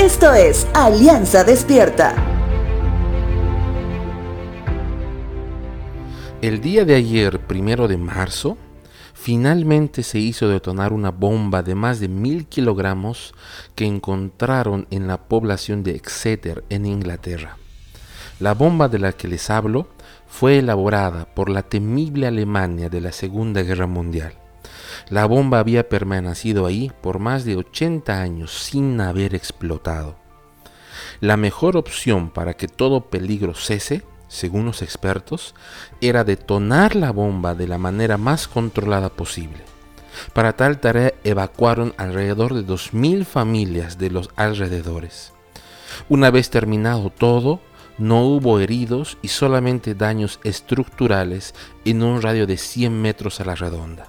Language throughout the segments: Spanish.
Esto es Alianza Despierta. El día de ayer, primero de marzo, finalmente se hizo detonar una bomba de más de mil kilogramos que encontraron en la población de Exeter, en Inglaterra. La bomba de la que les hablo fue elaborada por la temible Alemania de la Segunda Guerra Mundial. La bomba había permanecido ahí por más de 80 años sin haber explotado. La mejor opción para que todo peligro cese, según los expertos, era detonar la bomba de la manera más controlada posible. Para tal tarea evacuaron alrededor de 2.000 familias de los alrededores. Una vez terminado todo, no hubo heridos y solamente daños estructurales en un radio de 100 metros a la redonda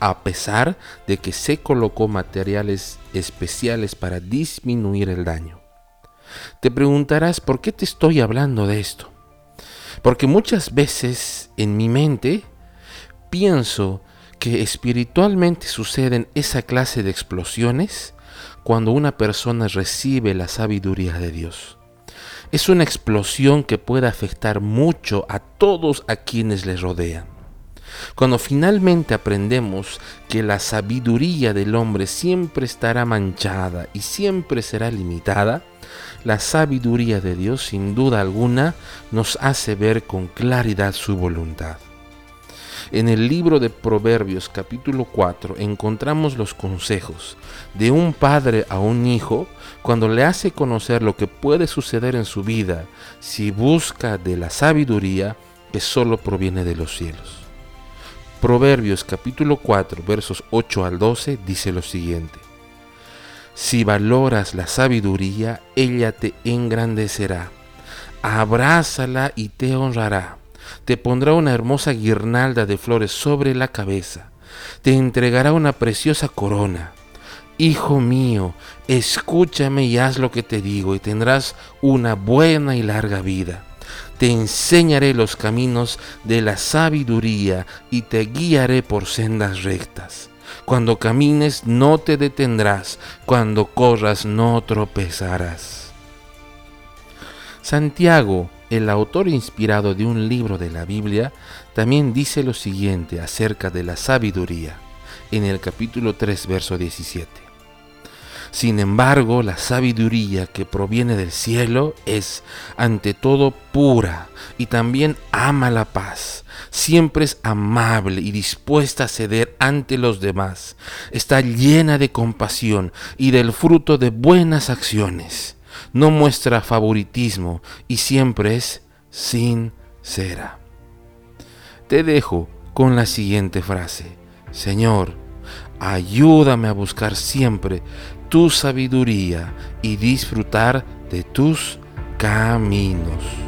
a pesar de que se colocó materiales especiales para disminuir el daño. Te preguntarás por qué te estoy hablando de esto. Porque muchas veces en mi mente pienso que espiritualmente suceden esa clase de explosiones cuando una persona recibe la sabiduría de Dios. Es una explosión que puede afectar mucho a todos a quienes le rodean. Cuando finalmente aprendemos que la sabiduría del hombre siempre estará manchada y siempre será limitada, la sabiduría de Dios sin duda alguna nos hace ver con claridad su voluntad. En el libro de Proverbios capítulo 4 encontramos los consejos de un padre a un hijo cuando le hace conocer lo que puede suceder en su vida si busca de la sabiduría que solo proviene de los cielos. Proverbios capítulo 4 versos 8 al 12 dice lo siguiente. Si valoras la sabiduría, ella te engrandecerá. Abrázala y te honrará. Te pondrá una hermosa guirnalda de flores sobre la cabeza. Te entregará una preciosa corona. Hijo mío, escúchame y haz lo que te digo y tendrás una buena y larga vida te enseñaré los caminos de la sabiduría y te guiaré por sendas rectas. Cuando camines no te detendrás, cuando corras no tropezarás. Santiago, el autor inspirado de un libro de la Biblia, también dice lo siguiente acerca de la sabiduría, en el capítulo 3, verso 17. Sin embargo, la sabiduría que proviene del cielo es ante todo pura y también ama la paz. Siempre es amable y dispuesta a ceder ante los demás. Está llena de compasión y del fruto de buenas acciones. No muestra favoritismo y siempre es sincera. Te dejo con la siguiente frase. Señor, ayúdame a buscar siempre tu sabiduría y disfrutar de tus caminos.